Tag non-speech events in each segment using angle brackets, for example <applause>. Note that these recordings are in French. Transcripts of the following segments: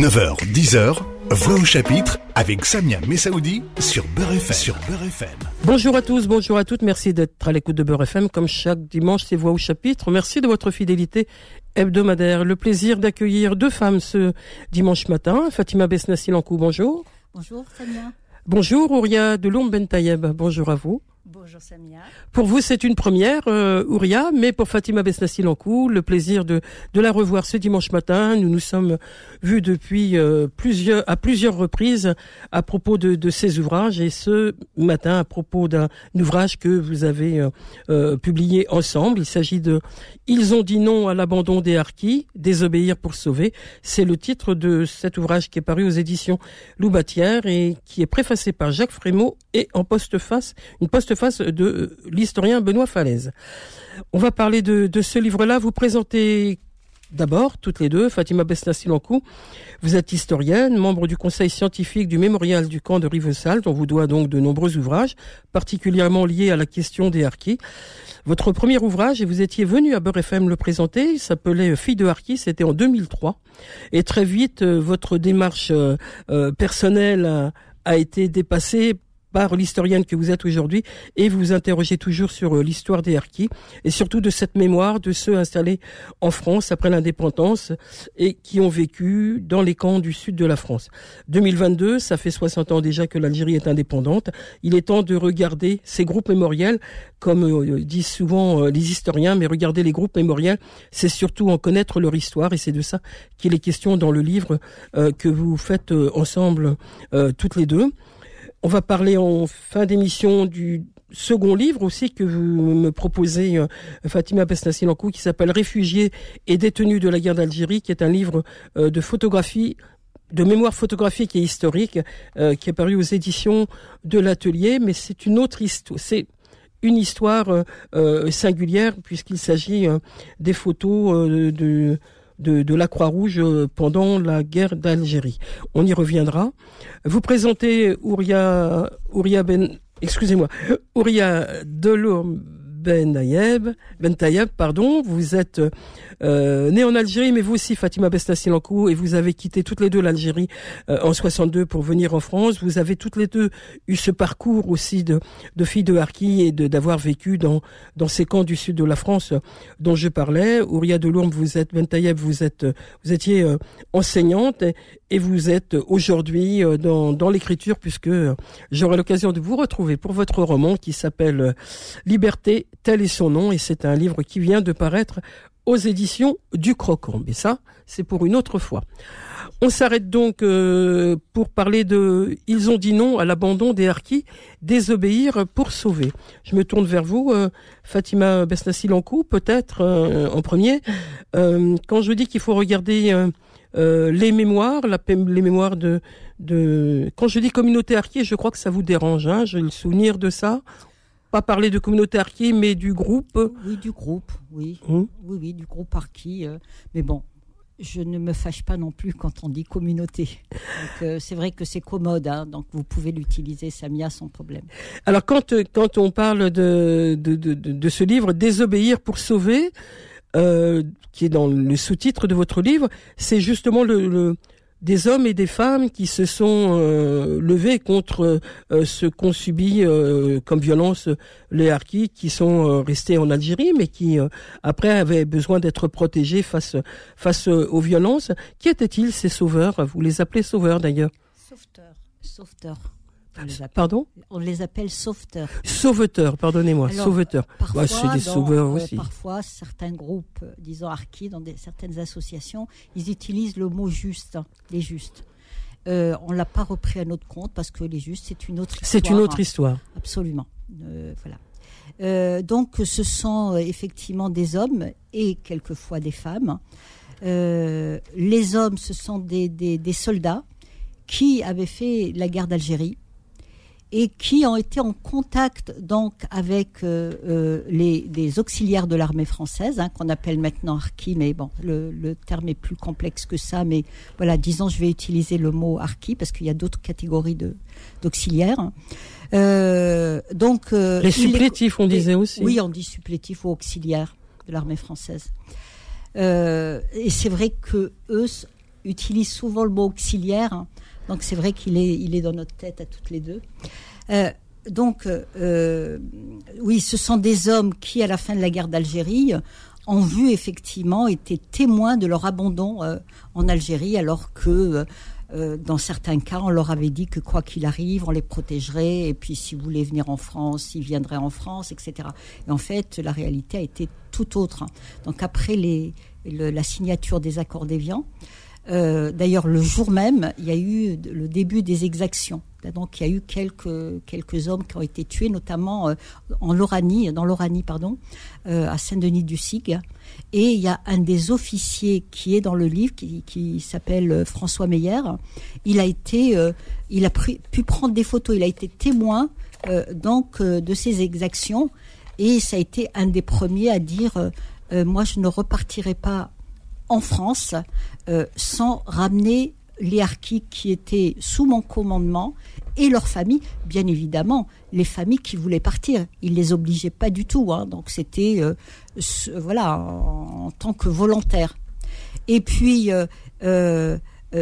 9h, 10h, Voix au chapitre avec Samia Messaoudi sur Beurre FM. Sur Beurre FM. Bonjour à tous, bonjour à toutes. Merci d'être à l'écoute de Beurre FM. Comme chaque dimanche, c'est Voix au chapitre. Merci de votre fidélité hebdomadaire. Le plaisir d'accueillir deux femmes ce dimanche matin. Fatima Besnassi-Lankou, bonjour. Bonjour Samia. Bonjour Ouria de Ben Tayeb. Bonjour à vous. Bonjour Samia. Pour vous, c'est une première, euh, Ouria, mais pour Fatima Besnassi-Lankou, le plaisir de, de la revoir ce dimanche matin. Nous nous sommes vus depuis euh, plusieurs, à plusieurs reprises à propos de, de ces ouvrages et ce matin à propos d'un ouvrage que vous avez euh, euh, publié ensemble. Il s'agit de Ils ont dit non à l'abandon des harkis, désobéir pour sauver. C'est le titre de cet ouvrage qui est paru aux éditions Loubatière et qui est préfacé par Jacques Frémaux et en postface, une postface face de euh, l'historien Benoît Falaise. On va parler de, ce livre-là. Vous présentez D'abord, toutes les deux, Fatima Besnassi-Lankou, vous êtes historienne, membre du conseil scientifique du mémorial du camp de Rivesal, dont vous doit donc de nombreux ouvrages, particulièrement liés à la question des harkis. Votre premier ouvrage, et vous étiez venu à Beurre FM le présenter, il s'appelait Fille de harkis, c'était en 2003. Et très vite, euh, votre démarche euh, personnelle a été dépassée par l'historienne que vous êtes aujourd'hui et vous vous interrogez toujours sur euh, l'histoire des harkis et surtout de cette mémoire de ceux installés en France après l'indépendance et qui ont vécu dans les camps du sud de la France. 2022, ça fait 60 ans déjà que l'Algérie est indépendante. Il est temps de regarder ces groupes mémoriels comme euh, disent souvent euh, les historiens, mais regarder les groupes mémoriels, c'est surtout en connaître leur histoire et c'est de ça qu'il est question dans le livre que vous faites ensemble toutes les deux. On va parler en fin d'émission du second livre aussi que vous me proposez, euh, Fatima Besnassi-Lankou, qui s'appelle Réfugiés et détenus de la guerre d'Algérie, qui est un livre euh, de photographie de mémoire photographique et historique euh, qui est paru aux éditions de l'atelier, mais c'est une autre histoire. C'est une histoire singulière puisqu'il s'agit des photos de de, la Croix-Rouge euh, pendant la guerre d'Algérie. On y reviendra. Vous présentez Ouria, Ouria Ben, excusez-moi, Ouria Delourme ben Tayeb, ben Tayeb, pardon, vous êtes euh, né en Algérie, mais vous aussi, Fatima Besnassi-Lankou, et vous avez quitté toutes les deux l'Algérie euh, en 62 pour venir en France. Vous avez toutes les deux eu ce parcours aussi de, filles de Harki et d'avoir vécu dans dans ces camps du sud de la France dont je parlais. Ouria Delourme, vous êtes Ben Tayeb, vous êtes vous étiez euh, enseignante vous êtes aujourd'hui euh, dans dans l'écriture puisque j'aurai l'occasion de vous retrouver pour votre roman qui s'appelle Liberté tel est son nom, et c'est un livre qui vient de paraître aux éditions du Croquant. Mais ça, c'est pour une autre fois. On s'arrête donc euh, pour parler de Ils ont dit non à l'abandon des harkis, désobéir pour sauver. Je me tourne vers vous, euh, Fatima Besnassi-Lankou, peut-être en premier. quand je dis qu'il faut regarder les mémoires, la, les mémoires de, de... Quand je dis communauté harki, je crois que ça vous dérange. Hein, J'ai le souvenir de ça pas parler de communauté Arki, mais du groupe. Oui, du groupe, oui. Hum. Oui, oui, du groupe Arki. Euh, mais bon, je ne me fâche pas non plus quand on dit communauté. Euh, c'est vrai que c'est commode, hein, donc vous pouvez l'utiliser, Samia, sans problème. Alors quand, euh, quand on parle de, de, de, de ce livre, Désobéir pour sauver, qui est dans le sous-titre de votre livre, c'est justement le, des hommes et des femmes qui se sont euh, levés contre euh, ce qu'ont subi euh, comme violence les harkis qui sont restés en Algérie mais qui après avaient besoin d'être protégés face face aux violences. Qui étaient-ils ces sauveurs? Vous les appelez sauveurs d'ailleurs? Sauveteurs. Sauveteurs. Pardon On les appelle sauveteurs. Sauveteurs, pardonnez-moi, sauveteurs. Parfois, c'est des sauveurs euh, aussi. parfois, certains groupes, euh, disons archi, dans certaines associations, ils utilisent le mot juste, hein, les justes. Euh, on l'a pas repris à notre compte parce que les justes, c'est une autre histoire. C'est une autre histoire. Absolument. voilà. donc, ce sont effectivement des hommes et quelquefois des femmes. les hommes, ce sont des soldats qui avaient fait la guerre d'Algérie et qui ont été en contact donc avec euh, euh, les, auxiliaires de l'armée française, hein, qu'on appelle maintenant harki, mais bon, le, terme est plus complexe que ça, mais voilà, disons, je vais utiliser le mot harki parce qu'il y a d'autres catégories de d'auxiliaires. Euh, donc les supplétifs, on disait aussi. Oui, on dit supplétifs ou auxiliaires de l'armée française. et c'est vrai que eux utilise souvent le mot auxiliaire. Donc c'est vrai qu'il est, il est dans notre tête à toutes les deux. Euh, donc, euh, oui, ce sont des hommes qui, à la fin de la guerre d'Algérie, ont vu effectivement, étaient témoins de leur abandon euh, en Algérie, alors que dans certains cas, on leur avait dit que quoi qu'il arrive, on les protégerait, et puis si vous voulez venir en France, ils viendraient en France, etc. Et en fait, la réalité a été tout autre. Donc après la signature des accords d'Évian, euh, d'ailleurs le jour même, il y a eu le début des exactions. Donc il y a eu quelques quelques hommes qui ont été tués, notamment euh, en dans l'Oranie pardon, euh, à Saint-Denis du Sig. Et il y a un des officiers qui est dans le livre, qui, s'appelle euh, François Meyer. Il a été, il a pu prendre des photos. Il a été témoin donc de ces exactions. Et ça a été un des premiers à dire moi je ne repartirai pas en France sans ramener les harkis qui étaient sous mon commandement et leurs familles, bien évidemment, les familles qui voulaient partir. Ils les obligeaient pas du tout, hein. donc c'était euh, voilà en, tant que volontaire. Et puis euh, euh,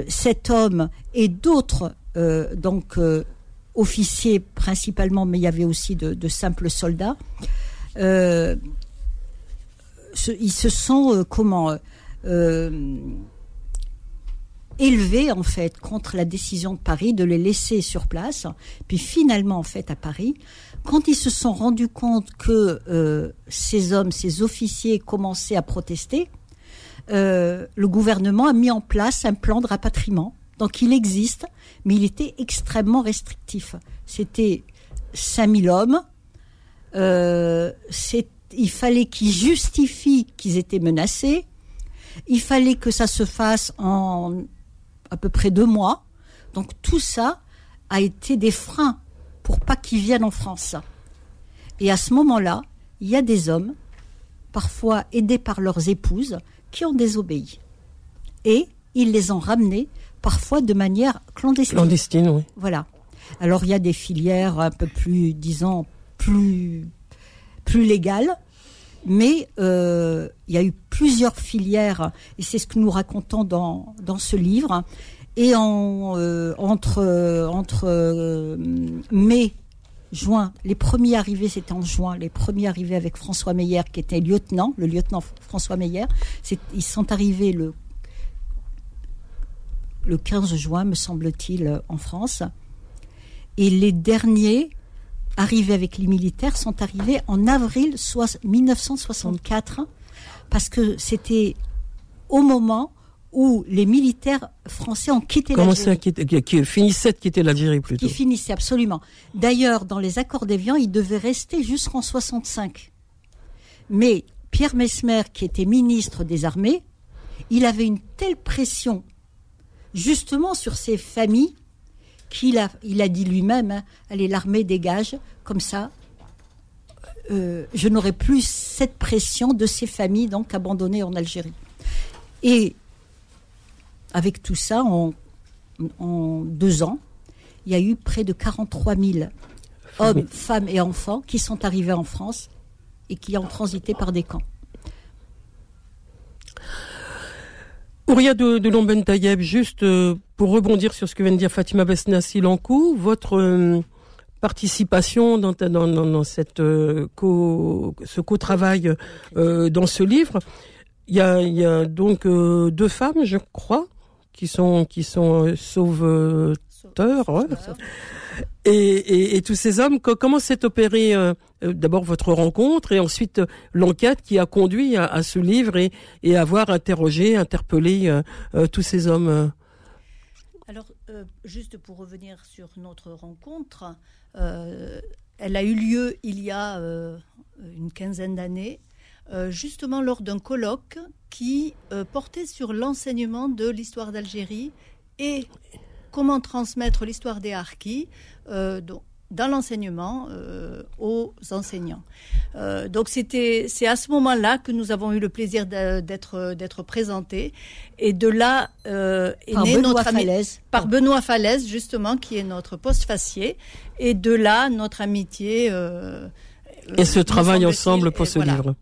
cet homme et d'autres donc officiers principalement, mais il y avait aussi de, de simples soldats. ils se sont comment élevé en fait contre la décision de Paris de les laisser sur place. Puis finalement en fait à Paris, quand ils se sont rendus compte que euh, ces hommes, ces officiers commençaient à protester, euh, le gouvernement a mis en place un plan de rapatriement. Donc il existe, mais il était extrêmement restrictif. C'était 5000 hommes. Euh, il fallait qu'ils justifient qu'ils étaient menacés. Il fallait que ça se fasse en à peu près deux mois. Donc tout ça a été des freins pour pas qu'ils viennent en France. Et à ce moment-là, il y a des hommes, parfois aidés par leurs épouses, qui ont désobéi. Et ils les ont ramenés, parfois de manière clandestine. Clandestine, oui. Voilà. Alors il y a des filières un peu plus, disons, plus, plus légales, mais euh, il y a eu plusieurs filières, et c'est ce que nous racontons dans, dans ce livre. Et euh, entre, entre euh, mai, juin, les premiers arrivés, c'était en juin, les premiers arrivés avec François Meyer, qui était lieutenant, le lieutenant François Meyer. Ils sont arrivés le, le 15 juin, me semble-t-il, en France. Et les derniers, arrivés avec les militaires sont arrivés en avril 1964 parce que c'était au moment où les militaires français ont quitté l'Algérie. Qui, qui, finissaient de quitter l'Algérie plutôt. Qui finissaient absolument. D'ailleurs, dans les accords d'Évian, ils devaient rester jusqu'en 65. Mais Pierre Mesmer, qui était ministre des Armées, il avait une telle pression justement sur ces familles qu'il a, il a dit lui-même, hein, allez, l'armée dégage, comme ça, euh, je n'aurai plus cette pression de ces familles donc abandonnées en Algérie. Et avec tout ça, en, en deux ans, il y a eu près de 43 000 hommes, femmes et enfants qui sont arrivés en France et qui ont transité par des camps. Ouria de, de Lomben Tayeb, juste euh, pour rebondir sur ce que vient de dire Fatima Besnassi Lankou, votre euh, participation dans, dans, dans, cette euh, co, ce co-travail dans ce livre, il y a, y a donc deux femmes, je crois, qui sont qui sont Ouais. Et, et, tous ces hommes, comment s'est opéré euh, euh, d'abord votre rencontre et ensuite euh, l'enquête qui a conduit à, ce livre et, et avoir interrogé, interpellé tous ces hommes Alors, juste pour revenir sur notre rencontre, elle a eu lieu il y a une quinzaine d'années, justement lors d'un colloque qui portait sur l'enseignement de l'histoire d'Algérie et comment transmettre l'histoire des harkis euh, dans l'enseignement euh, aux enseignants. Euh, donc c'était c'est à ce moment-là que nous avons eu le plaisir d'être d'être présentés et de là est par né Benoît notre Falaise. par Benoît Falaise justement qui est notre post-facier et de là notre amitié et ce travail ensemble pour ce livre.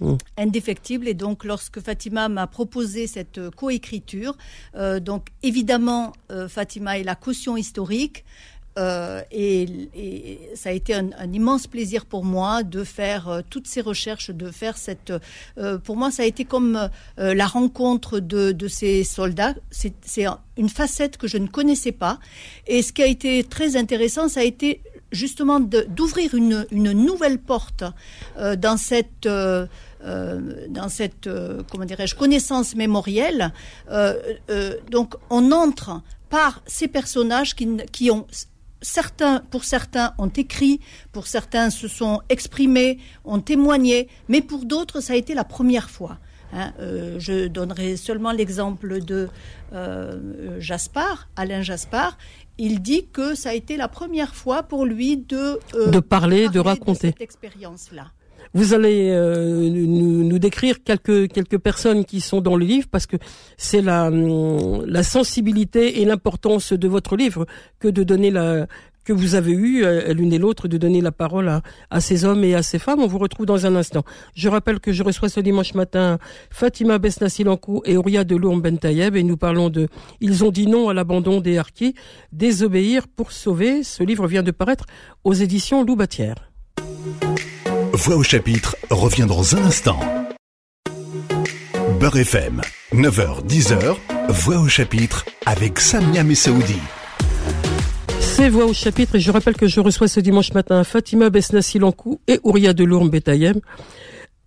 Mmh. indéfectible. Et donc, lorsque Fatima m'a proposé cette coécriture, euh, donc évidemment, euh, Fatima est la caution historique. Euh, et, ça a été un, immense plaisir pour moi de faire toutes ces recherches, de faire cette. pour moi, ça a été comme la rencontre de, de ces soldats. C'est une facette que je ne connaissais pas. Et ce qui a été très intéressant, ça a été justement d'ouvrir une, une, nouvelle porte dans cette euh, dans cette euh, comment dirais-je connaissance mémorielle. Euh, donc on entre par ces personnages qui, qui ont certains, pour certains, ont écrit, pour certains se sont exprimés, ont témoigné, mais pour d'autres, ça a été la première fois. Hein. je donnerai seulement l'exemple de Jaspar, Alain Jaspar. Il dit que ça a été la première fois pour lui de de parler, de raconter cette expérience-là. Vous allez euh, nous, décrire quelques quelques personnes qui sont dans le livre parce que c'est la hum, la sensibilité et l'importance de votre livre que de donner la que vous avez eu euh, l'une et l'autre de donner la parole à, à, ces hommes et à ces femmes. On vous retrouve dans un instant. Je rappelle que je reçois ce dimanche matin Fatima Besnasilankou et Ouria de Lourm Bentayeb et nous parlons de Ils ont dit non à l'abandon des harkis, désobéir pour sauver. Ce livre vient de paraître aux éditions Loubatière. Voix au chapitre revient dans un instant. Beurre FM, 9h, 10h, Voix au chapitre avec Samia Messaoudi. C'est Voix au chapitre et je rappelle que je reçois ce dimanche matin Fatima Besnasilankou et Ouria Delourme Betayem.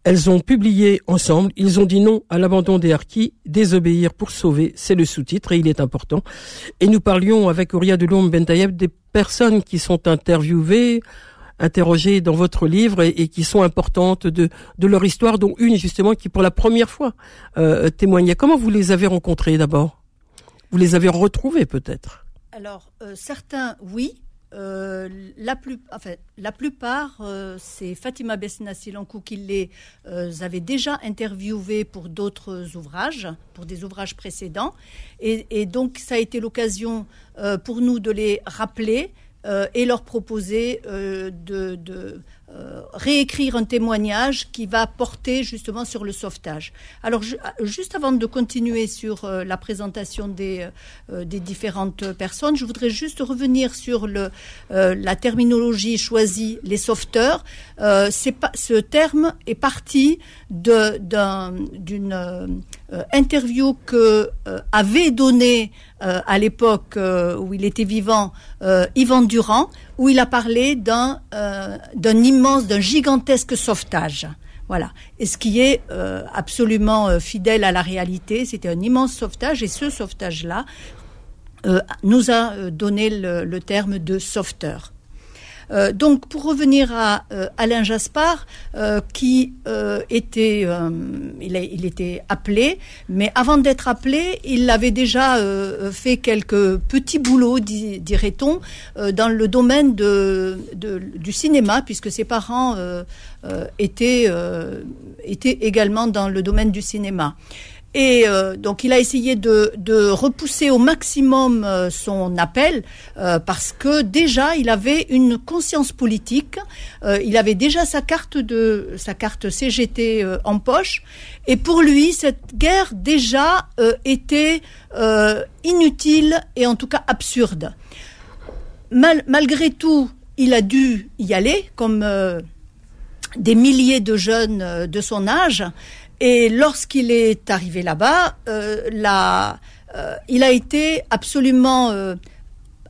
Elles ont publié ensemble, ils ont dit non à l'abandon des harkis, désobéir pour sauver, c'est le sous-titre et il est important. Et nous parlions avec Ouria Delourme Betayem des personnes qui sont interviewées, interrogées dans votre livre et, qui sont importantes de, leur histoire, dont une justement qui pour la première fois euh, témoignait. Comment vous les avez rencontrées d'abord? Vous les avez retrouvées peut-être? Alors euh, certains oui. Euh, la, plus, enfin, la plupart, c'est Fatima Bessina Silankou qui les avait déjà interviewés pour d'autres ouvrages, pour des ouvrages précédents. Et donc, ça a été l'occasion pour nous de les rappeler euh, et leur proposer euh, de, de euh, réécrire un témoignage qui va porter justement sur le sauvetage. Alors juste avant de continuer sur la présentation des, des différentes personnes, je voudrais juste revenir sur le, la terminologie choisie, les sauveteurs. c'est pas, ce terme est parti d'une interview que avait donnée euh, à l'époque euh, où il était vivant, euh, Yvan Durand, où il a parlé d'un d'un immense, d'un gigantesque sauvetage. Voilà. Et ce qui est absolument fidèle à la réalité, c'était un immense sauvetage, et ce sauvetage-là nous a donné le terme de sauveteur. Euh, donc, pour revenir à euh, Alain Jaspard, euh, qui était, il, était appelé, mais avant d'être appelé, il avait déjà fait quelques petits boulots, dirait-on, dans le domaine du cinéma, puisque ses parents étaient également dans le domaine du cinéma. Et euh, donc il a essayé de, repousser au maximum euh, son appel euh, parce que déjà il avait une conscience politique, il avait déjà sa carte de sa carte CGT en poche et pour lui cette guerre déjà était inutile et en tout cas absurde. Mal, malgré tout, il a dû y aller comme des milliers de jeunes de son âge et lorsqu'il est arrivé là-bas, euh, euh, il a été absolument euh,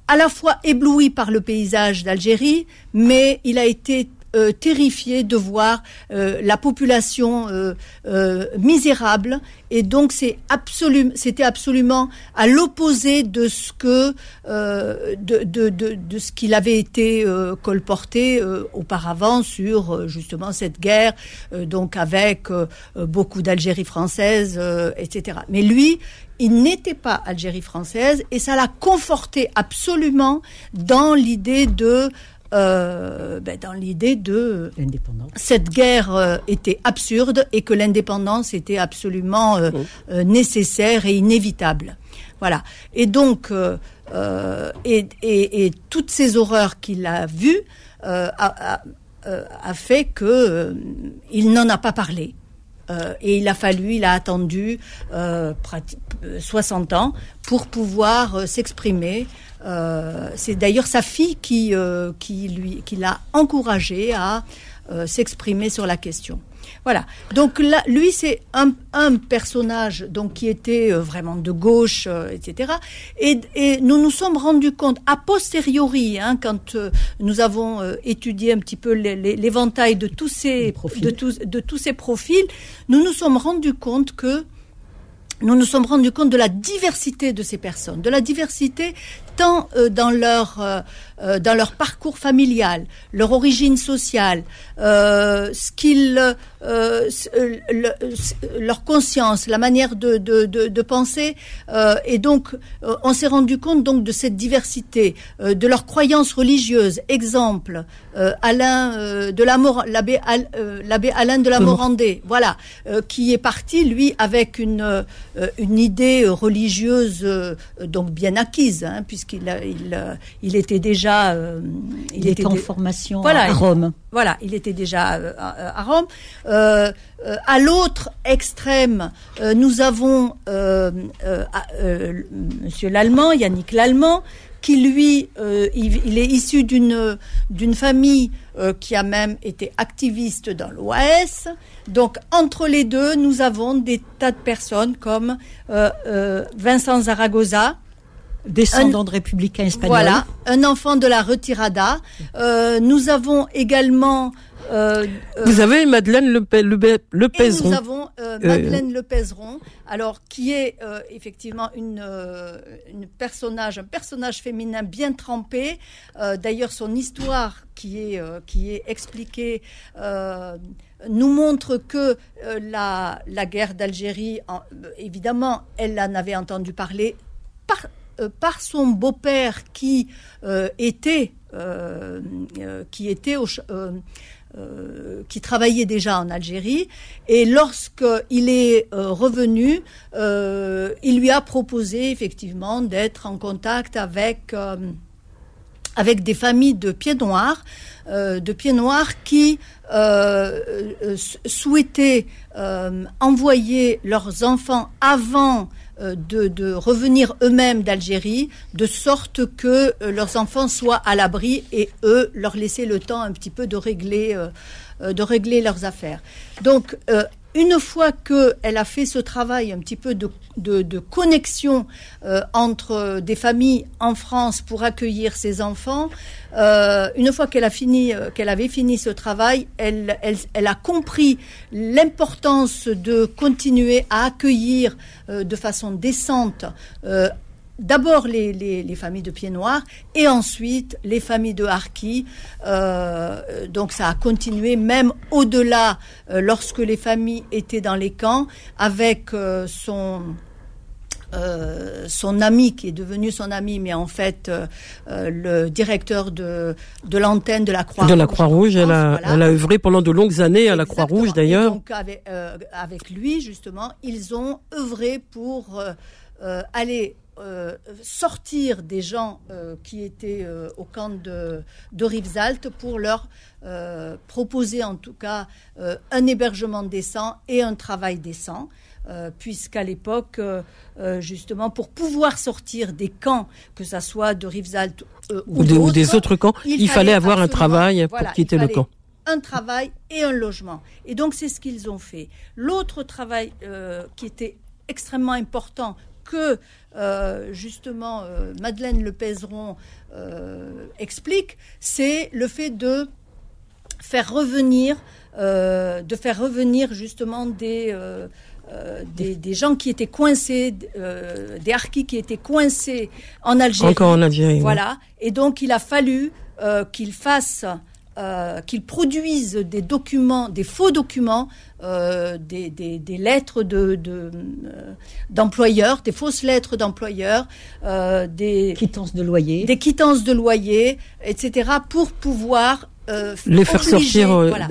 à la fois ébloui par le paysage d'Algérie, mais il a été euh, terrifié de voir euh, la population euh, misérable. Et donc c'est absolument c'était absolument à l'opposé de ce que de, de, de, de, ce qu'il avait été colporté auparavant sur justement cette guerre donc avec beaucoup d'Algérie française etc mais lui il n'était pas Algérie française et ça l'a conforté absolument dans l'idée de euh, ben, dans l'idée de cette guerre euh, était absurde et que l'indépendance était absolument euh, oh. nécessaire et inévitable. Voilà. Et donc, et, et, et, toutes ces horreurs qu'il a vues a, a, a, fait que il n'en a pas parlé. et il a fallu, il a attendu 60 ans pour pouvoir s'exprimer. C'est d'ailleurs sa fille qui, qui lui, qui l'a encouragé à s'exprimer sur la question. Voilà. Donc là, lui, c'est un, un, personnage donc qui était euh, vraiment de gauche, euh, etc. Et, et, nous nous sommes rendus compte a posteriori, hein, quand euh, nous avons étudié un petit peu l'éventail de tous ces de tous de tous ces profils, nous nous sommes rendus compte que nous nous sommes rendus compte de la diversité de ces personnes, de la diversité tant euh, dans leur euh, euh, dans leur parcours familial, leur origine sociale, ce qu'ils leur conscience, la manière de de, de, de penser, et donc on s'est rendu compte donc de cette diversité, de leurs croyances religieuses. Exemple, Alain de la l'abbé l'abbé Alain de la Morandée, voilà, qui est parti lui avec une une idée religieuse donc bien acquise, hein, puisqu'il il, il était déjà euh, il, était, en formation à Rome. Voilà, il était déjà euh, à, Rome. Euh, à l'autre extrême, nous avons Monsieur l'Allemand, Yannick l'Allemand, qui lui, il, est issu d'une d'une famille qui a même été activiste dans l'OAS. Donc entre les deux, nous avons des tas de personnes comme Vincent Zaragoza, descendant de républicains espagnols. Voilà, un enfant de la retirada. Euh, nous avons également. Euh, euh vous avez Madeleine Le, le, le Pèzeron. nous avons euh, euh, Madeleine Le Pèzeron, alors qui est effectivement une, une personnage, un personnage féminin bien trempé. D'ailleurs, son histoire qui est qui est expliquée nous montre que la, la guerre d'Algérie, évidemment, elle en avait entendu parler par, euh, par son beau-père qui euh, était euh, travaillait déjà en Algérie et lorsqu'il est revenu, il lui a proposé effectivement d'être en contact avec avec des familles de pieds noirs, de pieds noirs qui souhaitaient envoyer leurs enfants avant euh, de, revenir eux-mêmes d'Algérie, de sorte que euh, leurs enfants soient à l'abri et eux leur laisser le temps un petit peu de régler, euh, de régler leurs affaires. Donc une fois qu'elle a fait ce travail un petit peu de, connexion euh, entre des familles en France pour accueillir ses enfants, euh, une fois qu'elle a fini, euh, qu'elle avait fini ce travail, elle a compris l'importance de continuer à accueillir de façon décente d'abord les, les, familles de pieds noirs et ensuite les familles de harkis. Euh, donc ça a continué même au-delà euh, lorsque les familles étaient dans les camps avec euh, son son ami qui est devenu son ami, mais en fait le directeur de, de l'antenne de la Croix-Rouge. De la Croix-Rouge, elle, a, elle a œuvré pendant de longues années à la Croix-Rouge d'ailleurs. Donc avec, avec lui justement, ils ont œuvré pour aller euh, sortir des gens euh, qui étaient euh, au camp de, de Rivesaltes pour leur proposer en tout cas un hébergement décent et un travail décent. puisqu'à l'époque, justement, pour pouvoir sortir des camps, que ce soit de Rivesaltes ou, ou, des autres camps, il, fallait, avoir un travail pour quitter le camp un travail et un logement. Et donc c'est ce qu'ils ont fait. L'autre travail qui était extrêmement important que euh, justement euh, Madeleine Le euh, explique, c'est le fait de faire revenir, de faire revenir justement des des, gens qui étaient coincés, des harkis qui étaient coincés en Algérie. Encore en Algérie. Voilà. Et donc, il a fallu qu'ils fassent euh, qu'ils produisent des documents, des faux documents, euh, des, des, lettres de, euh, d'employeurs, des fausses lettres d'employeurs, des quittances de loyer, des quittances de loyer, etc., pour pouvoir les faire sortir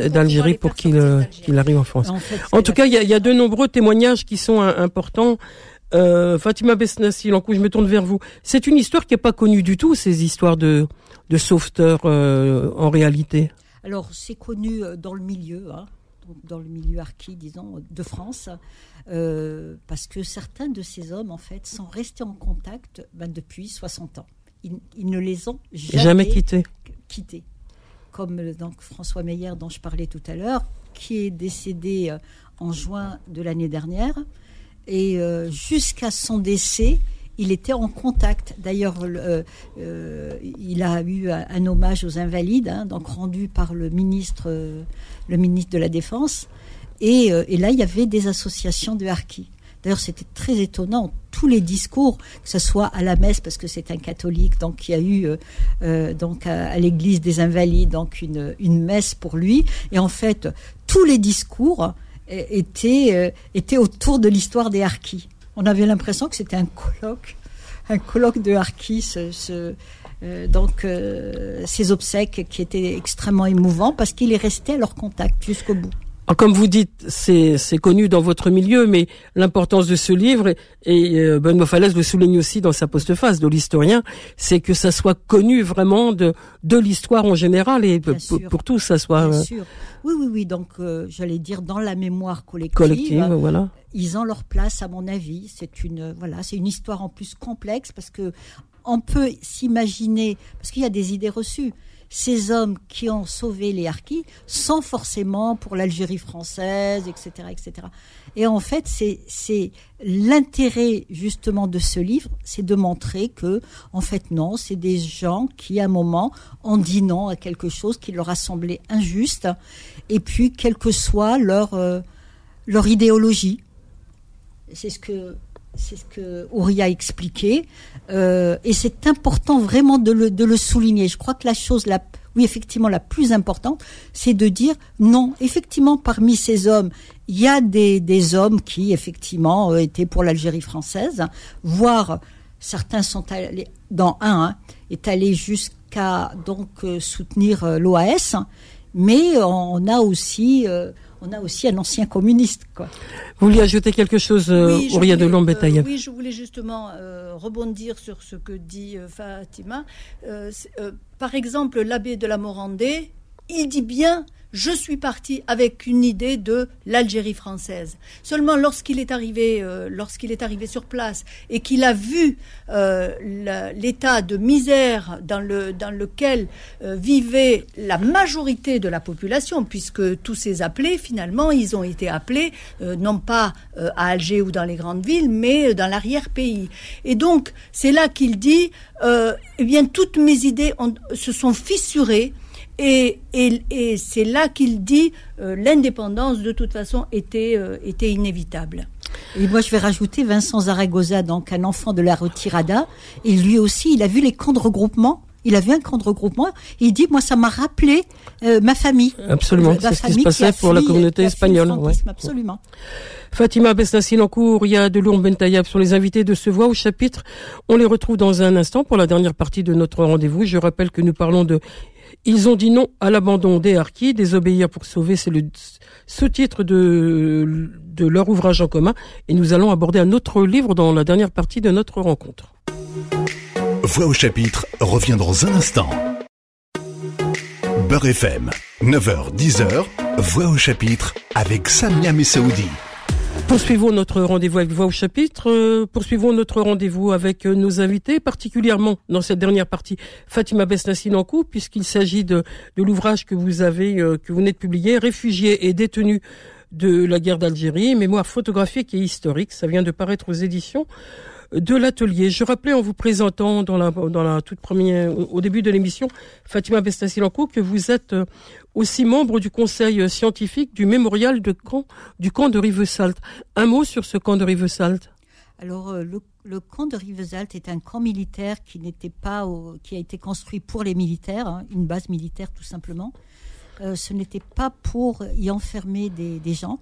d'Algérie pour, qu'ils arrivent en France. En, tout cas, il y a, y a, de nombreux témoignages qui sont importants. Fatima Besnassi, je me tourne vers vous. C'est une histoire qui n'est pas connue du tout, ces histoires de de sauveteurs euh, en réalité Alors c'est connu euh, dans le milieu. Hein. dans le milieu harki, disons, de France, parce que certains de ces hommes, en fait, sont restés en contact ben, depuis 60 ans. Ils, ne les ont jamais, jamais quittés. Quittés. Comme donc, François Meyer, dont je parlais tout à l'heure, qui est décédé en juin de l'année dernière. Et jusqu'à son décès, il était en contact. D'ailleurs, euh, euh, il a eu un, hommage aux invalides, hein, donc rendu par le ministre, euh, le ministre de la Défense. Et, là, il y avait des associations de harkis. D'ailleurs, c'était très étonnant. Tous les discours, que ce soit à la messe, parce que c'est un catholique, donc il y a eu donc à, l'église des Invalides donc une, messe pour lui. Et en fait, tous les discours étaient, étaient autour de l'histoire des harkis on avait l'impression que c'était un colloque, un colloque de Harkis, ce, euh, donc euh, ces obsèques qui étaient extrêmement émouvants parce qu'il est resté à leur contact jusqu'au bout. comme vous dites, c'est connu dans votre milieu, mais l'importance de ce livre, et euh, Benoît Falaise le souligne aussi dans sa postface de l'historien, c'est que ça soit connu vraiment de, de l'histoire en général et pour, tous, ça soit... Bien sûr. Oui, oui, oui. Donc, j'allais dire dans la mémoire collective. Collective, voilà ils ont leur place, à mon avis. C'est une, voilà, c'est une histoire en plus complexe parce que on peut s'imaginer, parce qu'il y a des idées reçues. Ces hommes qui ont sauvé les harkis sans forcément pour l'Algérie française, etc., etc. Et en fait, c'est l'intérêt justement de ce livre, c'est de montrer que, en fait, non, c'est des gens qui, à un moment, ont dit non à quelque chose qui leur a semblé injuste, et puis, quelle que soit leur euh, leur idéologie, c'est ce que c'est a expliqué, euh, et c'est important vraiment de le, souligner. Je crois que la chose, la, oui effectivement la plus importante, c'est de dire non, effectivement parmi ces hommes, il y a des, des hommes qui effectivement euh, étaient pour l'Algérie française, voire certains sont allés, dans un, hein, est allé jusqu'à donc euh, soutenir l'OAS, mais on a aussi on a aussi un ancien communiste. Quoi. Vous voulez ajouter quelque chose, euh, oui, de Lombetaï euh, Oui, je voulais justement euh, rebondir sur ce que dit Fatima. par exemple, l'abbé de la Morandée, il dit bien je suis parti avec une idée de l'Algérie française. Seulement lorsqu'il est arrivé, euh, lorsqu'il est arrivé sur place et qu'il a vu euh, l'état de misère dans, le, dans lequel euh, vivait la majorité de la population, puisque tous ces appelés, finalement, ils ont été appelés non pas à Alger ou dans les grandes villes, mais dans l'arrière-pays. Et donc, c'est là qu'il dit, eh bien, toutes mes idées se sont fissurées et, c'est là qu'il dit euh, l'indépendance de toute façon était, euh, était inévitable. Et moi, je vais rajouter Vincent Zaragoza, donc un enfant de la retirada. Et lui aussi, il a vu les camps de regroupement. Il a vu un camp de regroupement. il dit, moi, ça m'a rappelé euh, ma famille. Absolument. C'est ce qui se passait pour la communauté espagnole. Absolument. Fatima Besnassil-Encourt, il y a de Lourdes Bentayab sur les invités de ce voix au chapitre. On les retrouve dans un instant pour la dernière partie de notre rendez-vous. Je rappelle que nous parlons de ils ont dit non à l'abandon des harkis, désobéir pour sauver, c'est le sous-titre de, de leur ouvrage en commun. Et nous allons aborder un autre livre dans la dernière partie de notre rencontre. Voix au chapitre revient dans un instant. Beurre FM, 9h, 10h, Voix au chapitre avec Samia Messaoudi. Poursuivons notre rendez-vous avec Voix au chapitre. Euh, poursuivons notre rendez-vous avec euh, nos invités, particulièrement dans cette dernière partie, Fatima Besnassinankou, puisqu'il s'agit de, de l'ouvrage que vous avez, euh, que vous venez de publier, Réfugiés et détenus de la guerre d'Algérie, mémoire photographique et historique. Ça vient de paraître aux éditions de l'atelier. Je rappelais en vous présentant dans la, dans la toute première, au début de l'émission, Fatima Bestassilanco, que vous êtes euh, aussi membre du conseil scientifique du mémorial du camp de Rivesalt. Un mot sur ce camp de Rivesalt Alors, euh, le, camp de Rivesalt est un camp militaire qui n'était pas, qui a été construit pour les militaires, hein, une base militaire tout simplement. Euh, ce n'était pas pour y enfermer des, des gens.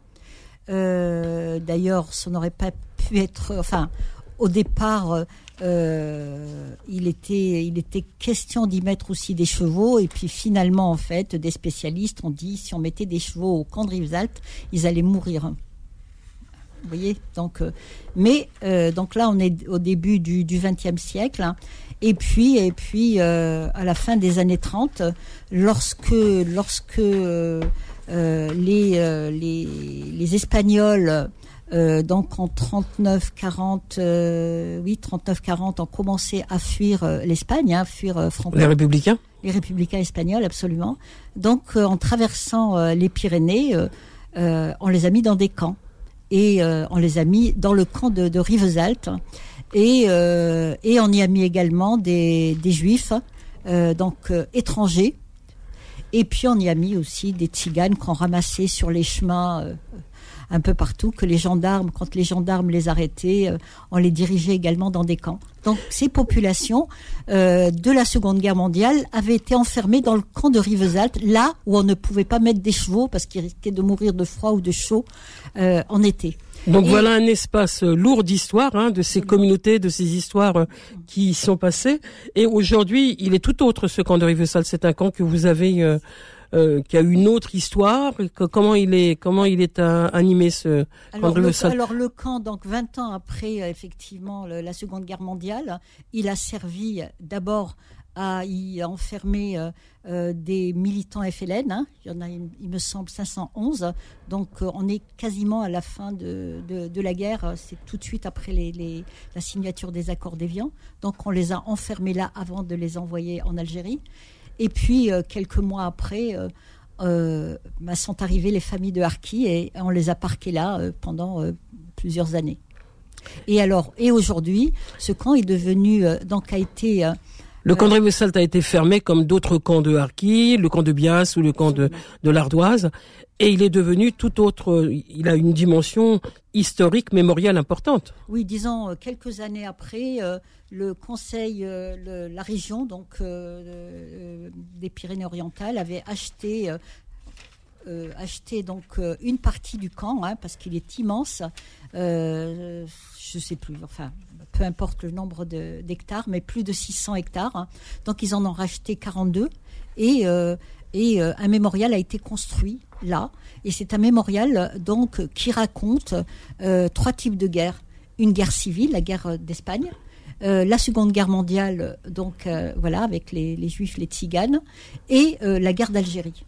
D'ailleurs, ça n'aurait pas pu être, enfin, au départ, euh, euh, il, était, il était question d'y mettre aussi des chevaux. Et puis finalement, en fait, des spécialistes ont dit si on mettait des chevaux au camp de ils allaient mourir. Vous voyez donc, euh, Mais donc là, on est au début du XXe siècle. Hein. et puis, et puis à la fin des années 30, lorsque, lorsque les, les, les Espagnols euh, donc en 39-40, euh, oui 39-40, ont commencé à fuir euh, l'Espagne, à hein, fuir euh, Franco. Les républicains? Les républicains espagnols, absolument. Donc en traversant les Pyrénées, on les a mis dans des camps et on les a mis dans le camp de, de Rivesaltes et et on y a mis également des, des juifs donc étrangers. Et puis on y a mis aussi des tziganes qu'on ramassait sur les chemins un peu partout, que les gendarmes, quand les gendarmes les arrêtaient, euh, on les dirigeait également dans des camps. Donc ces populations euh, de la Seconde Guerre mondiale avaient été enfermées dans le camp de Rivesaltes, là où on ne pouvait pas mettre des chevaux parce qu'ils risquaient de mourir de froid ou de chaud euh, en été. Donc voilà un espace lourd d'histoire, hein, de ces communautés, de ces histoires qui y sont passées. Et aujourd'hui, il est tout autre ce camp de Rivesaltes. C'est un camp que vous avez euh, qui a une autre histoire. comment il est, comment il est animé ce alors le, alors le camp, donc 20 ans après euh, effectivement la Seconde Guerre mondiale, il a servi d'abord à y enfermer euh, des militants FLN. Hein. Il y en a, il me semble, 511. Donc, on est quasiment à la fin de, de, la guerre. C'est tout de suite après les, les, la signature des accords d'Évian. Donc, on les a enfermés là avant de les envoyer en Algérie. Et puis, euh, quelques mois après, euh, euh, bah, sont arrivées les familles de Harki et on les a parquées là pendant plusieurs années. Et alors, et aujourd'hui, ce camp est devenu, donc a été le camp de Rivesaltes a été fermé comme d'autres camps de Harki, le camp de Bias ou le camp de, de l'Ardoise. Et il est devenu tout autre. Il a une dimension historique, mémoriale importante. Oui, disons quelques années après, le conseil, euh, la région donc euh, des Pyrénées-Orientales avait acheté euh, acheté donc une partie du camp hein, parce qu'il est immense. je ne sais plus, enfin peu importe le nombre d'hectares, mais plus de 600 hectares. Hein. Donc ils en ont racheté 42 et et un mémorial a été construit là. Et c'est un mémorial donc qui raconte trois types de guerres une guerre civile, la guerre d'Espagne, euh, la Seconde Guerre mondiale, donc euh, voilà, avec les, Juifs, les Tziganes, et euh, la guerre d'Algérie.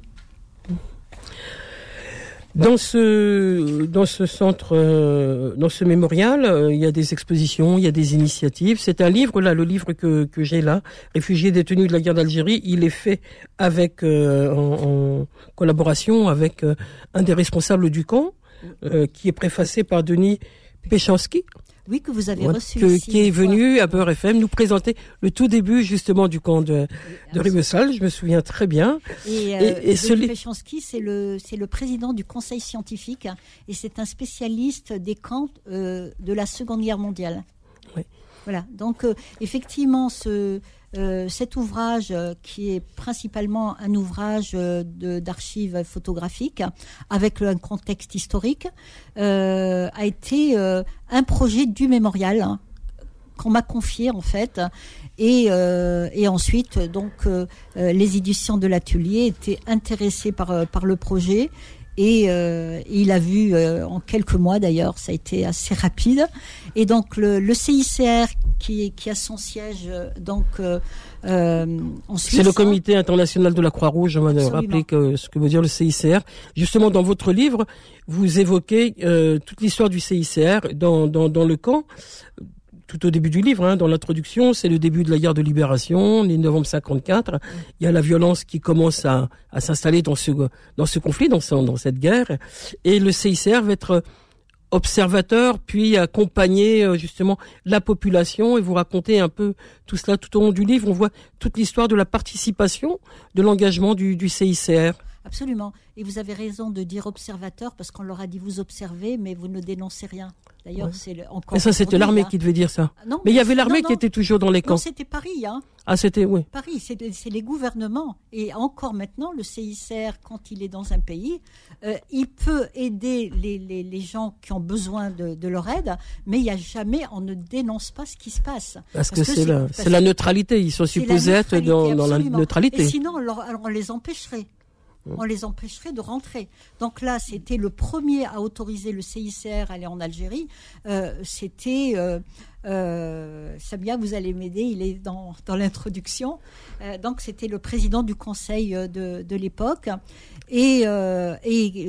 Dans ce dans ce centre, dans ce mémorial, il y a des expositions, il y a des initiatives. C'est un livre là, le livre que que j'ai là, réfugiés détenus de la guerre d'Algérie. Il est fait avec en, collaboration avec un des responsables du camp, qui est préfacé par Denis Péchanski. Oui, que vous avez reçu. qui est venu à Beurre FM nous présenter le tout début justement du camp de, de je me souviens très bien. Et, euh, et, c'est le, c'est le président du conseil scientifique et c'est un spécialiste des camps euh, de la Seconde Guerre mondiale. Oui. Voilà, donc euh, effectivement, ce, euh, cet ouvrage, euh, qui est principalement un ouvrage euh, d'archives photographiques avec un contexte historique, a été un projet du mémorial hein, qu'on m'a confié en fait. Et, ensuite, donc, les éditions de l'atelier étaient intéressées par le projet et il a vu en quelques mois d'ailleurs, ça a été assez rapide. Et donc le, le CICR qui, qui, a son siège donc euh, c'est le Comité international de la Croix-Rouge. On va rappeler que, ce que veut dire le CICR. Justement, dans votre livre, vous évoquez euh, toute l'histoire du CICR dans, dans, dans, le camp. Tout au début du livre, hein, dans l'introduction, c'est le début de la guerre de libération, le novembre 54. Il y a la violence qui commence à, à s'installer dans ce, dans ce conflit, dans, dans cette guerre. Et le CICR va être observateur, puis accompagner euh, justement la population et vous raconter un peu tout cela tout au long du livre. On voit toute l'histoire de la participation, de l'engagement du, du CICR. Absolument. Et vous avez raison de dire observateur parce qu'on leur a dit vous observez, mais vous ne dénoncez rien. D'ailleurs, c'est encore. Mais ça, c'était l'armée qui devait dire ça. Ah, non, mais il y avait l'armée qui était toujours dans les camps. C'était Paris, hein. Ah, c'était oui. Paris, c'est les gouvernements. Et encore maintenant, le CICR, quand il est dans un pays, euh, il peut aider les, les, les, gens qui ont besoin de, de, leur aide, mais il n'y a jamais, on ne dénonce pas ce qui se passe. Parce, que, c'est la, la, neutralité. Ils sont supposés être dans, dans, la neutralité. Et sinon, on, on les empêcherait. Mmh. On les empêcherait de rentrer. Donc là, c'était le premier à autoriser le CICR à aller en Algérie. Euh, c'était euh, euh, Samia, vous allez m'aider, il est dans, dans l'introduction. Donc c'était le président du conseil de, de l'époque et, et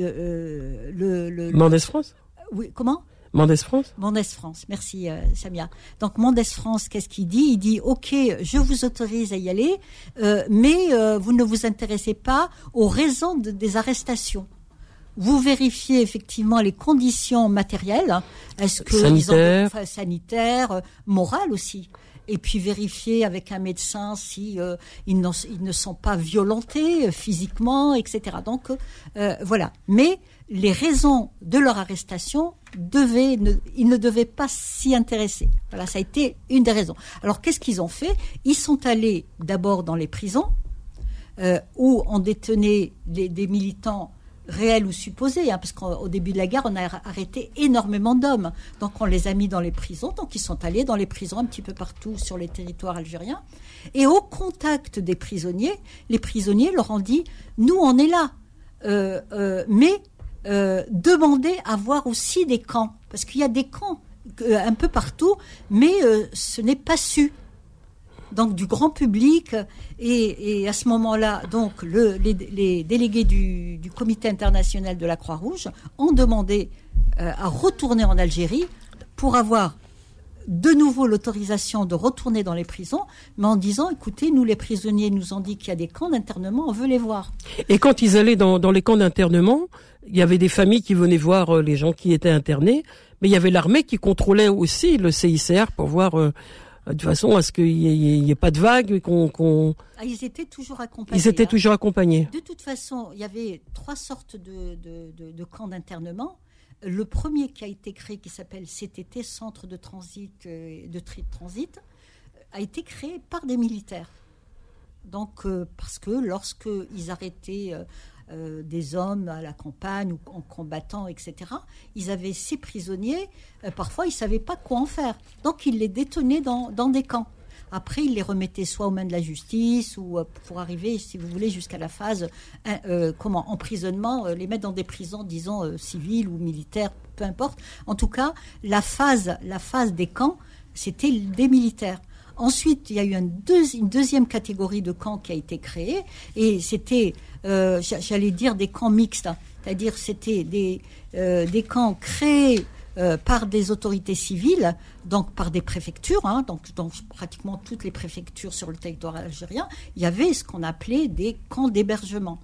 le, le, Mendes France? Oui, comment? Mendes France Mendes France, merci euh, Samia. Donc Mendes France, qu'est-ce qu'il dit? Il dit OK, je vous autorise à y aller, euh, mais euh, vous ne vous intéressez pas aux raisons des arrestations. Vous vérifiez effectivement les conditions matérielles, est-ce que sanitaire, sanitaire, morales aussi et puis vérifier avec un médecin si ils, ne sont pas violentés physiquement, etc. Donc voilà. Mais les raisons de leur arrestation devaient, ne, ils ne devaient pas s'y intéresser. Voilà, ça a été une des raisons. Alors qu'est-ce qu'ils ont fait? Ils sont allés d'abord dans les prisons euh, où on détenait des, militants réels ou supposés, hein, parce qu'au début de la guerre, on a arrêté énormément d'hommes. Donc on les a mis dans les prisons, donc ils sont allés dans les prisons un petit peu partout sur les territoires algériens. Et au contact des prisonniers, les prisonniers leur ont dit, nous on est là, euh, euh, mais euh, demander à voir aussi des camps, parce qu'il y a des camps un peu partout, mais ce n'est pas su. Donc du grand public et, à ce moment-là, donc les, délégués du, Comité international de la Croix-Rouge ont demandé à retourner en Algérie pour avoir de nouveau l'autorisation de retourner dans les prisons, mais en disant, écoutez, nous les prisonniers nous ont dit qu'il y a des camps d'internement, on veut les voir. Et quand ils allaient dans, les camps d'internement, il y avait des familles qui venaient voir euh, les gens qui étaient internés, mais il y avait l'armée qui contrôlait aussi le CICR pour voir euh, de façon à ce qu'il n'y ait, pas de vagues, qu'on... Ah, ils étaient toujours accompagnés. Ils étaient hein. toujours accompagnés. De toute façon, il y avait trois sortes de, de camps d'internement. Le premier qui a été créé, qui s'appelle CTT, Centre de Transit, euh, de Transit, a été créé par des militaires. Donc, euh, parce que lorsqu'ils arrêtaient euh, des hommes à la campagne ou en combattant, etc., ils avaient ces prisonniers, parfois ils ne savaient pas quoi en faire. Donc, ils les détenaient dans des camps. Après, il les remettait soit aux mains de la justice ou euh, pour arriver, si vous voulez, jusqu'à la phase euh, comment emprisonnement, euh, les mettre dans des prisons, disons civiles ou militaires, peu importe. En tout cas, la phase, la phase des camps, c'était des militaires. Ensuite, il y a eu une, deuxième catégorie de camps qui a été créée, et c'était, j'allais dire, des camps mixtes, hein. c'est-à-dire c'était des, des camps créés euh, par des autorités civiles, donc par des préfectures, hein, donc pratiquement toutes les préfectures sur le territoire algérien, il y avait ce qu'on appelait des camps d'hébergement.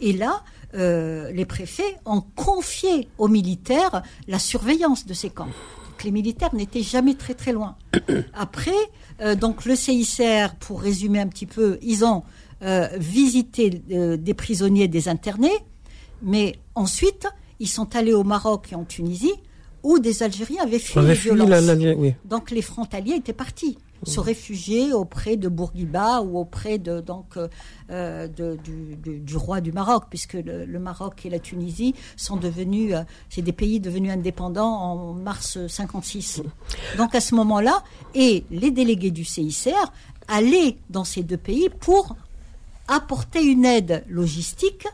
Et là, euh, les préfets ont confié aux militaires la surveillance de ces camps. Les militaires n'étaient jamais très très loin. <coughs> Après, euh, donc le CICR, pour résumer un petit peu, ils ont visité des prisonniers, des internés, mais ensuite ils sont allés au Maroc et en Tunisie où des Algériens avaient fui les violences. Donc les frontaliers étaient partis se réfugier auprès de Bourguiba ou auprès de, donc, euh, euh, du, roi du Maroc, puisque le, Maroc et la Tunisie sont devenus, euh, c'est des pays devenus indépendants en mars 56. Donc à ce moment-là, et les délégués du CICR allaient dans ces deux pays pour apporter une aide logistique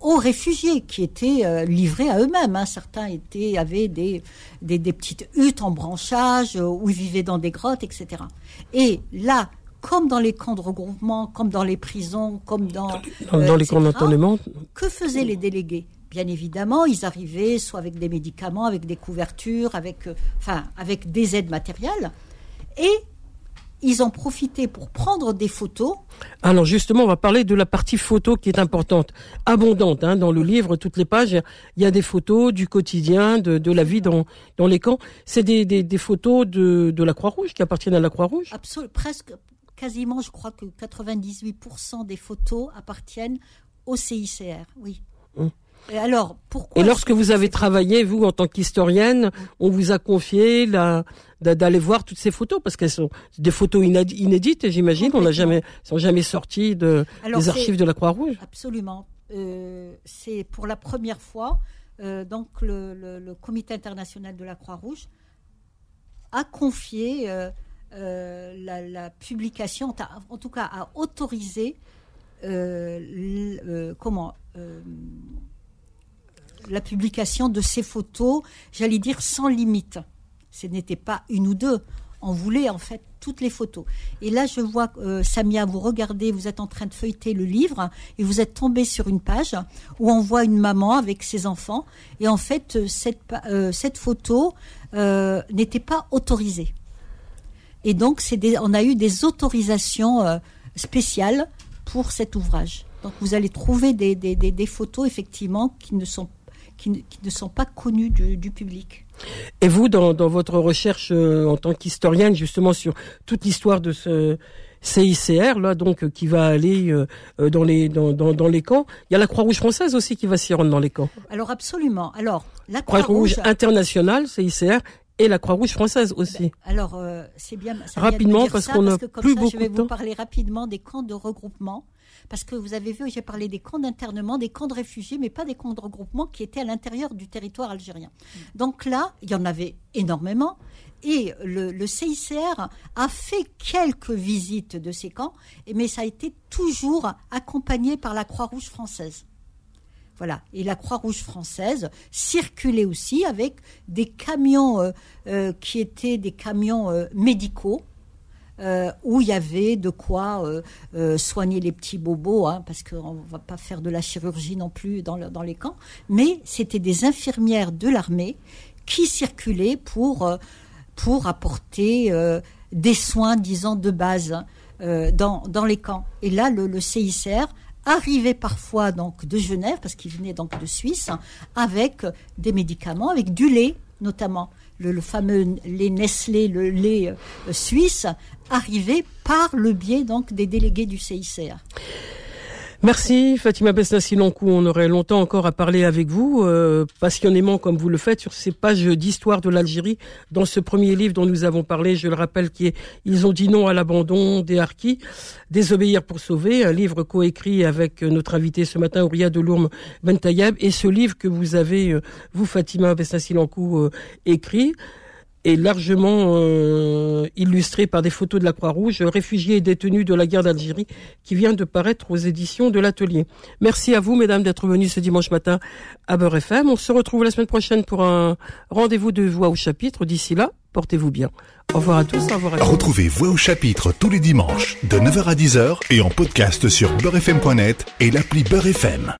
aux réfugiés qui étaient euh, livrés à eux-mêmes. Hein. Certains étaient, avaient des, des, petites huttes en branchage euh, où ils vivaient dans des grottes, etc. Et là, comme dans les camps de regroupement, comme dans les prisons, comme dans, dans, euh, les camps d'entraînement, que faisaient les délégués? Bien évidemment, ils arrivaient soit avec des médicaments, avec des couvertures, avec, enfin, avec des aides matérielles, et ils ont profité pour prendre des photos. Alors justement, on va parler de la partie photo qui est importante, abondante. Hein, dans le livre, toutes les pages, il y a des photos du quotidien, de, la vie dans, dans les camps. C'est des, photos de, de la Croix-Rouge, qui appartiennent à la Croix-Rouge? Absolument, presque, quasiment, je crois que 98% des photos appartiennent au CICR, oui. Hum. Et alors, pourquoi Et lorsque vous avez travaillé, vous, en tant qu'historienne, on vous a confié d'aller voir toutes ces photos parce qu'elles sont des photos inédites, j'imagine. On n'a jamais, sont jamais sorties de, des archives de la Croix-Rouge. Absolument. Euh, c'est pour la première fois, euh, donc le, Comité international de la Croix-Rouge a confié euh, la, la, publication, en tout cas a autorisé comment la publication de ces photos, j'allais dire sans limite. Ce n'était pas une ou deux. On voulait en fait toutes les photos. Et là, je vois, euh, Samia, vous regardez, vous êtes en train de feuilleter le livre et vous êtes tombé sur une page où on voit une maman avec ses enfants. Et en fait, euh, cette, euh, cette photo n'était pas autorisée. Et donc, on a eu des autorisations spéciales pour cet ouvrage. Donc, vous allez trouver des, des, des photos, effectivement, qui ne sont qui ne, sont pas connus du, public. Et vous, dans, votre recherche euh, en tant qu'historienne, justement sur toute l'histoire de ce CICR là, donc euh, qui va aller euh, dans les dans, dans, les camps, il y a la Croix-Rouge française aussi qui va s'y rendre dans les camps. Alors absolument. Alors la Croix-Rouge internationale, CICR, et la Croix-Rouge française aussi. Ben, alors, c'est bien. rapidement, parce qu'on a plus beaucoup Je vais vous parler rapidement des camps de regroupement parce que vous avez vu, j'ai parlé des camps d'internement, des camps de réfugiés, mais pas des camps de regroupement qui étaient à l'intérieur du territoire algérien. Donc là, il y en avait énormément. Et le, CICR a fait quelques visites de ces camps, mais ça a été toujours accompagné par la Croix-Rouge française. Voilà. Et la Croix-Rouge française circulait aussi avec des camions euh, euh, qui étaient des camions euh, médicaux euh, où il y avait de quoi euh, euh, soigner les petits bobos, hein, parce qu'on ne va pas faire de la chirurgie non plus dans, dans les camps, mais c'était des infirmières de l'armée qui circulaient pour, pour apporter des soins, disons, de base dans, dans les camps. Et là, le, le CICR arrivait parfois donc de Genève, parce qu'il venait donc de Suisse, avec des médicaments, avec du lait notamment le, fameux lait Nestlé, le lait euh, suisse, arrivé par le biais donc des délégués du CICR. Merci Fatima Besnassi-Lancou. On aurait longtemps encore à parler avec vous, euh, passionnément comme vous le faites, sur ces pages d'histoire de l'Algérie. Dans ce premier livre dont nous avons parlé, je le rappelle, qui est Ils ont dit non à l'abandon des harkis, Désobéir pour sauver, un livre coécrit avec notre invité ce matin, Ouria Delourme Bentayeb, et ce livre que vous avez, euh, vous Fatima Besnassi-Lancou, euh, écrit est largement euh, illustré par des photos de la Croix-Rouge, réfugiés et détenus de la guerre d'Algérie, qui vient de paraître aux éditions de l'Atelier. Merci à vous, mesdames, d'être venues ce dimanche matin à Beurre FM. On se retrouve la semaine prochaine pour un rendez-vous de Voix au chapitre. D'ici là, portez-vous bien. Au revoir à tous. Au revoir. Retrouvez Voix au chapitre tous les dimanches de 9h à 10h et en podcast sur beurrefm.net et l'appli Beurre FM.